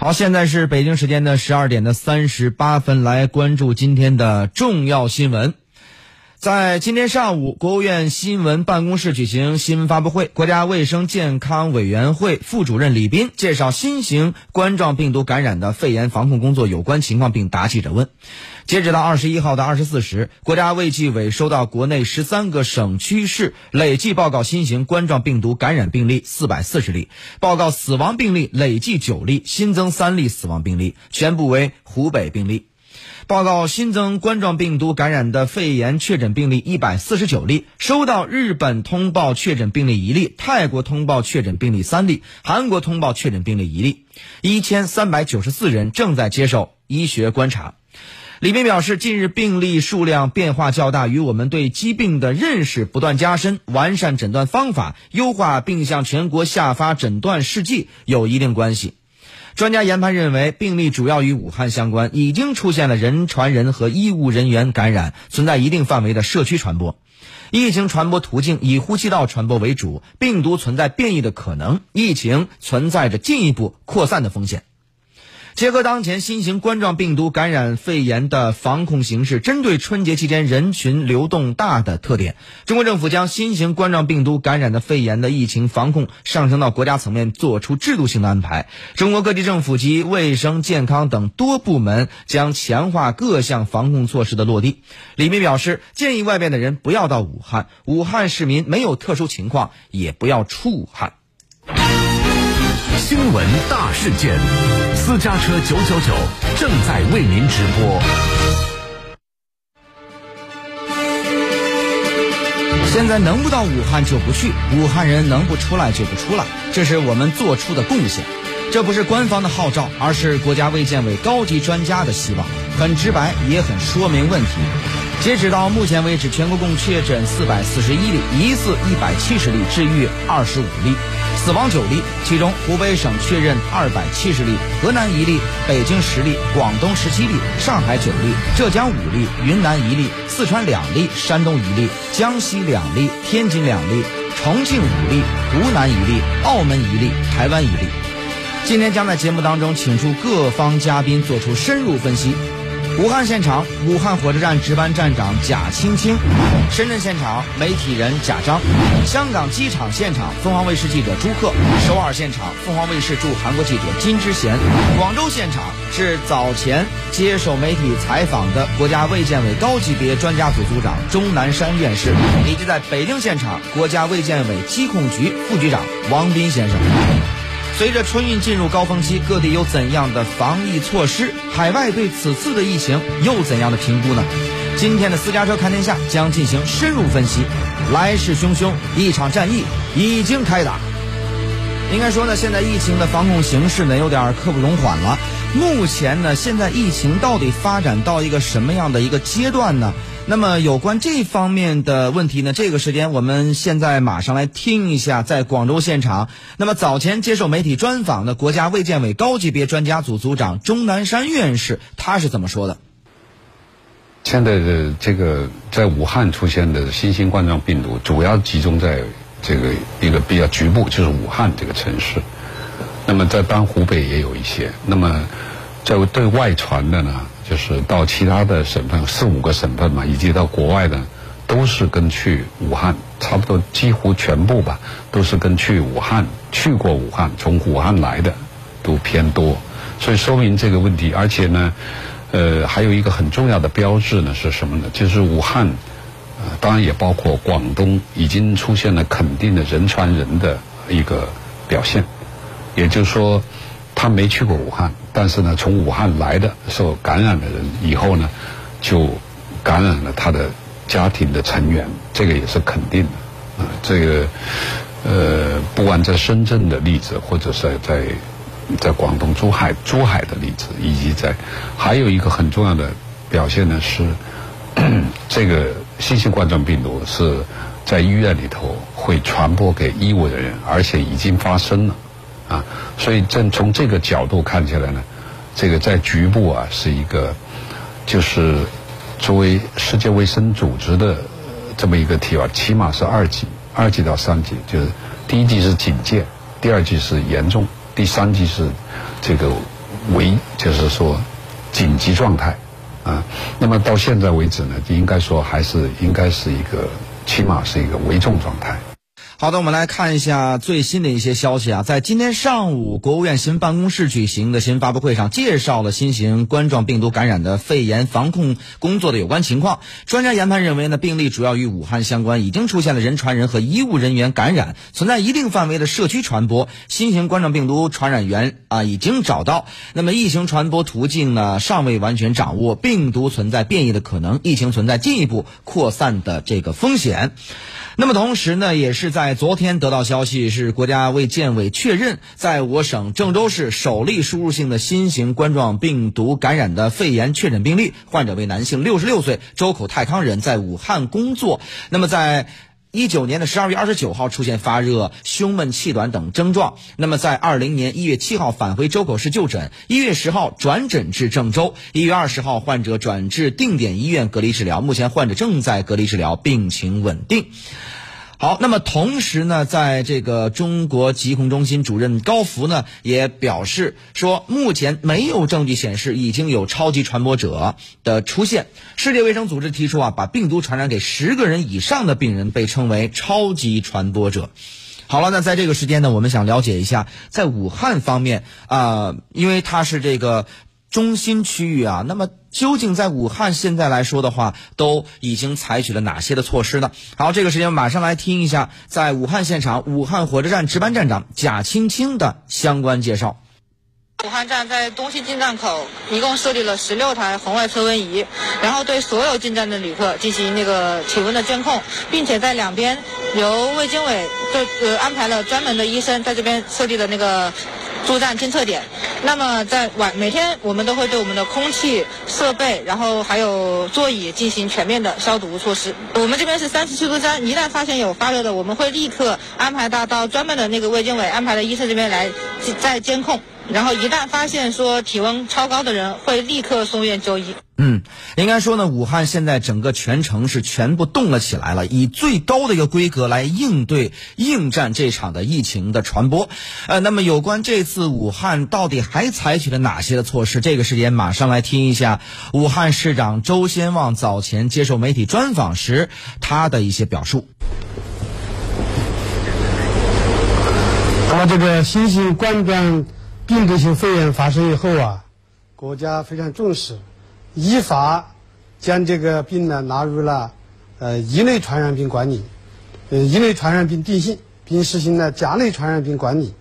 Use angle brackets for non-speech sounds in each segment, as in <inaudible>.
好，现在是北京时间的十二点的三十八分，来关注今天的重要新闻。在今天上午，国务院新闻办公室举行新闻发布会，国家卫生健康委员会副主任李斌介绍新型冠状病毒感染的肺炎防控工作有关情况，并答记者问。截止到二十一号的二十四时，国家卫计委收到国内十三个省区市累计报告新型冠状病毒感染病例四百四十例，报告死亡病例累计九例，新增三例死亡病例，全部为湖北病例。报告新增冠状病毒感染的肺炎确诊病例一百四十九例，收到日本通报确诊病例一例，泰国通报确诊病例三例，韩国通报确诊病例一例，一千三百九十四人正在接受医学观察。李斌表示，近日病例数量变化较大，与我们对疾病的认识不断加深、完善诊断方法、优化并向全国下发诊断试剂有一定关系。专家研判认为，病例主要与武汉相关，已经出现了人传人和医务人员感染，存在一定范围的社区传播。疫情传播途径以呼吸道传播为主，病毒存在变异的可能，疫情存在着进一步扩散的风险。结合当前新型冠状病毒感染肺炎的防控形势，针对春节期间人群流动大的特点，中国政府将新型冠状病毒感染的肺炎的疫情防控上升到国家层面，做出制度性的安排。中国各地政府及卫生健康等多部门将强化各项防控措施的落地。李斌表示，建议外边的人不要到武汉，武汉市民没有特殊情况也不要出武汉。新闻大事件，私家车九九九正在为您直播。现在能不到武汉就不去，武汉人能不出来就不出来，这是我们做出的贡献。这不是官方的号召，而是国家卫健委高级专家的希望，很直白，也很说明问题。截止到目前为止，全国共确诊四百四十一例，疑似一百七十例，治愈二十五例，死亡九例。其中，湖北省确认二百七十例，河南一例，北京十例，广东十七例，上海九例，浙江五例，云南一例，四川两例，山东一例，江西两例，天津两例，重庆五例，湖南一例，澳门一例，台湾一例。今天将在节目当中请出各方嘉宾做出深入分析。武汉现场，武汉火车站值班站长贾青青；深圳现场，媒体人贾章；香港机场现场，凤凰卫视记者朱克；首尔现场，凤凰卫视驻韩国记者金之贤；广州现场是早前接受媒体采访的国家卫健委高级别专家组组长钟南山院士，以及在北京现场国家卫健委疾控局副局长王斌先生。随着春运进入高峰期，各地有怎样的防疫措施？海外对此次的疫情又怎样的评估呢？今天的私家车看天下将进行深入分析。来势汹汹，一场战役已经开打。应该说呢，现在疫情的防控形势呢有点刻不容缓了。目前呢，现在疫情到底发展到一个什么样的一个阶段呢？那么有关这方面的问题呢？这个时间我们现在马上来听一下，在广州现场，那么早前接受媒体专访的国家卫健委高级别专家组组长钟南山院士，他是怎么说的？现在的这个在武汉出现的新型冠状病毒，主要集中在这个一个比较局部，就是武汉这个城市。那么在当湖北也有一些，那么在对外传的呢？就是到其他的省份四五个省份嘛，以及到国外的，都是跟去武汉差不多，几乎全部吧，都是跟去武汉去过武汉，从武汉来的都偏多，所以说明这个问题。而且呢，呃，还有一个很重要的标志呢是什么呢？就是武汉，当然也包括广东，已经出现了肯定的人传人的一个表现，也就是说。他没去过武汉，但是呢，从武汉来的受感染的人以后呢，就感染了他的家庭的成员，这个也是肯定的。啊，这个呃，不管在深圳的例子，或者是在在广东珠海珠海的例子，以及在还有一个很重要的表现呢，是 <coughs> 这个新型冠状病毒是在医院里头会传播给医务人员，而且已经发生了。啊，所以正从这个角度看起来呢，这个在局部啊是一个，就是作为世界卫生组织的这么一个提法，起码是二级，二级到三级，就是第一级是警戒，第二级是严重，第三级是这个危就是说紧急状态啊。那么到现在为止呢，应该说还是应该是一个起码是一个危重状态。好的，我们来看一下最新的一些消息啊。在今天上午，国务院新闻办公室举行的新闻发布会上，介绍了新型冠状病毒感染的肺炎防控工作的有关情况。专家研判认为呢，病例主要与武汉相关，已经出现了人传人和医务人员感染，存在一定范围的社区传播。新型冠状病毒传染源啊已经找到，那么疫情传播途径呢尚未完全掌握，病毒存在变异的可能，疫情存在进一步扩散的这个风险。那么同时呢，也是在昨天得到消息，是国家卫健委确认，在我省郑州市首例输入性的新型冠状病毒感染的肺炎确诊病例，患者为男性，六十六岁，周口太康人，在武汉工作。那么在一九年的十二月二十九号出现发热、胸闷、气短等症状。那么在二零年一月七号返回周口市就诊，一月十号转诊至郑州，一月二十号患者转至定点医院隔离治疗，目前患者正在隔离治疗，病情稳定。好，那么同时呢，在这个中国疾控中心主任高福呢也表示说，目前没有证据显示已经有超级传播者的出现。世界卫生组织提出啊，把病毒传染给十个人以上的病人被称为超级传播者。好了，那在这个时间呢，我们想了解一下，在武汉方面啊，因为它是这个。中心区域啊，那么究竟在武汉现在来说的话，都已经采取了哪些的措施呢？好，这个时间马上来听一下，在武汉现场，武汉火车站值班站长贾青青的相关介绍。武汉站在东西进站口一共设立了十六台红外测温仪，然后对所有进站的旅客进行那个体温的监控，并且在两边由卫健委就呃安排了专门的医生在这边设立的那个。驻站监测点，那么在晚每天我们都会对我们的空气设备，然后还有座椅进行全面的消毒措施。我们这边是三十七度三，一旦发现有发热的，我们会立刻安排到到专门的那个卫健委安排的医生这边来在监控。然后一旦发现说体温超高的人，会立刻送院就医。嗯，应该说呢，武汉现在整个全城是全部动了起来了，以最高的一个规格来应对应战这场的疫情的传播。呃，那么有关这次武汉到底还采取了哪些的措施？这个时间马上来听一下武汉市长周先旺早前接受媒体专访时他的一些表述。那么这个新型冠状。病毒性肺炎发生以后啊，国家非常重视，依法将这个病呢纳入了呃一类传染病管理，呃一类传染病定性，并实行了甲类传染病管理。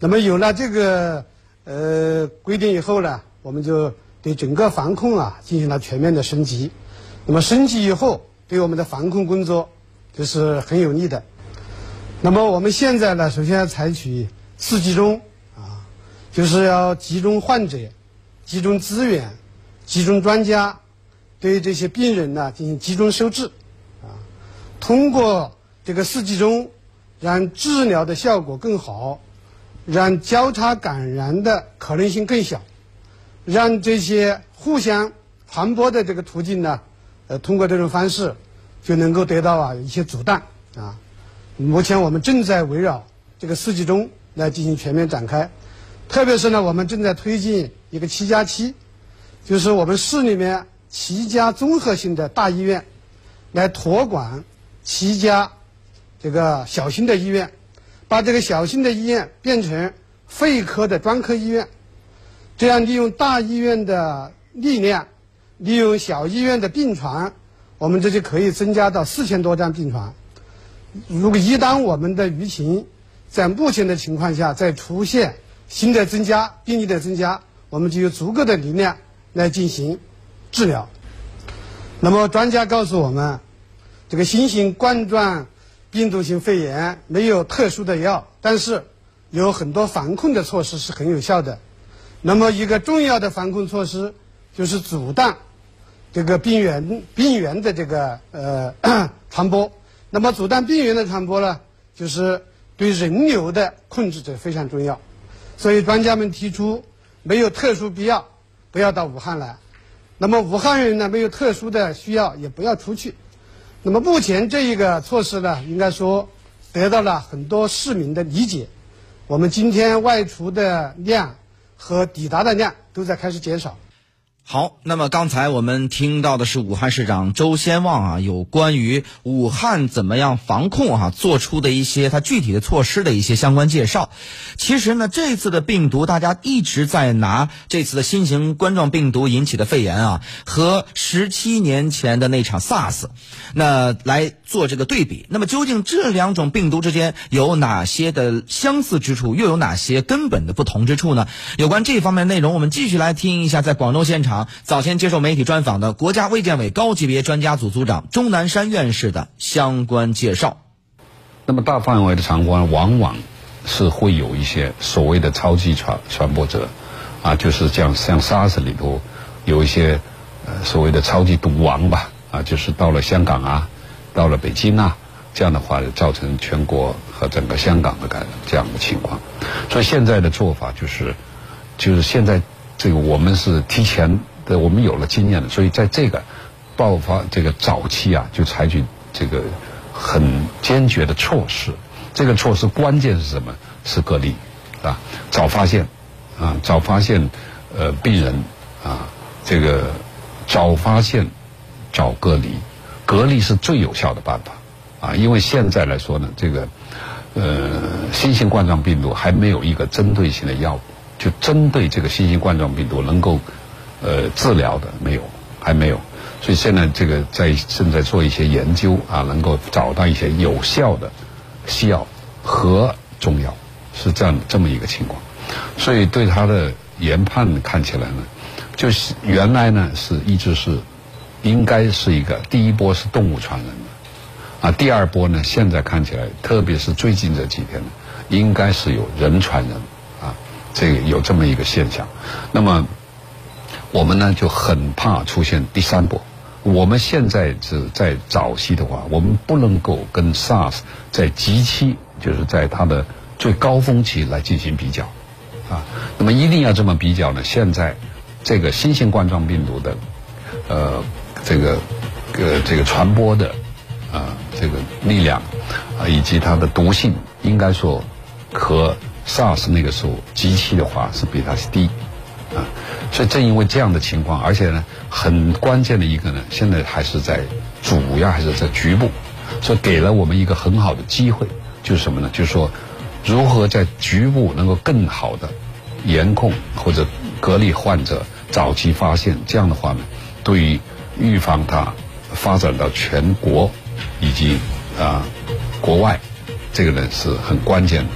那么有了这个呃规定以后呢，我们就对整个防控啊进行了全面的升级。那么升级以后，对我们的防控工作就是很有利的。那么我们现在呢，首先要采取四集中啊。就是要集中患者、集中资源、集中专家，对这些病人呢进行集中收治，啊，通过这个四集中，让治疗的效果更好，让交叉感染的可能性更小，让这些互相传播的这个途径呢，呃，通过这种方式就能够得到啊一些阻断啊。目前我们正在围绕这个四集中来进行全面展开。特别是呢，我们正在推进一个“七加七”，就是我们市里面七家综合性的大医院，来托管七家这个小型的医院，把这个小型的医院变成肺科的专科医院，这样利用大医院的力量，利用小医院的病床，我们这就可以增加到四千多张病床。如果一旦我们的疫情在目前的情况下再出现，新的增加，病例的增加，我们就有足够的力量来进行治疗。那么专家告诉我们，这个新型冠状病毒性肺炎没有特殊的药，但是有很多防控的措施是很有效的。那么一个重要的防控措施就是阻断这个病原病原的这个呃 <clears throat> 传播。那么阻断病原的传播呢，就是对人流的控制这非常重要。所以专家们提出，没有特殊必要，不要到武汉来。那么武汉人呢，没有特殊的需要，也不要出去。那么目前这一个措施呢，应该说得到了很多市民的理解。我们今天外出的量和抵达的量都在开始减少。好，那么刚才我们听到的是武汉市长周先旺啊，有关于武汉怎么样防控啊，做出的一些他具体的措施的一些相关介绍。其实呢，这次的病毒，大家一直在拿这次的新型冠状病毒引起的肺炎啊，和十七年前的那场 SARS，那来做这个对比。那么究竟这两种病毒之间有哪些的相似之处，又有哪些根本的不同之处呢？有关这方面内容，我们继续来听一下在广州现场。早前接受媒体专访的国家卫健委高级别专家组组长钟南山院士的相关介绍。那么大范围的肠冠往往是会有一些所谓的超级传传播者，啊，就是像像 SARS 里头有一些呃所谓的超级毒王吧，啊，就是到了香港啊，到了北京啊，这样的话造成全国和整个香港的感染这样的情况。所以现在的做法就是，就是现在这个我们是提前。对，我们有了经验了，所以在这个爆发这个早期啊，就采取这个很坚决的措施。这个措施关键是什么？是隔离，啊，早发现，啊，早发现，呃，病人，啊，这个早发现，早隔离，隔离是最有效的办法，啊，因为现在来说呢，这个，呃，新型冠状病毒还没有一个针对性的药物，就针对这个新型冠状病毒能够。呃，治疗的没有，还没有，所以现在这个在正在做一些研究啊，能够找到一些有效的西药和中药，是这样这么一个情况。所以对他的研判看起来呢，就是原来呢是一直是应该是一个第一波是动物传染的，啊，第二波呢现在看起来，特别是最近这几天呢，应该是有人传人啊，这个有这么一个现象，那么。我们呢就很怕出现第三波。我们现在是在早期的话，我们不能够跟 SARS 在极期，就是在它的最高峰期来进行比较，啊，那么一定要这么比较呢？现在这个新型冠状病毒的，呃，这个呃这个传播的啊这个力量啊以及它的毒性，应该说和 SARS 那个时候极期的话是比它是低。啊，所以正因为这样的情况，而且呢，很关键的一个呢，现在还是在主要还是在局部，所以给了我们一个很好的机会，就是什么呢？就是说，如何在局部能够更好的严控或者隔离患者，早期发现，这样的话呢，对于预防它发展到全国以及啊国外，这个呢是很关键的。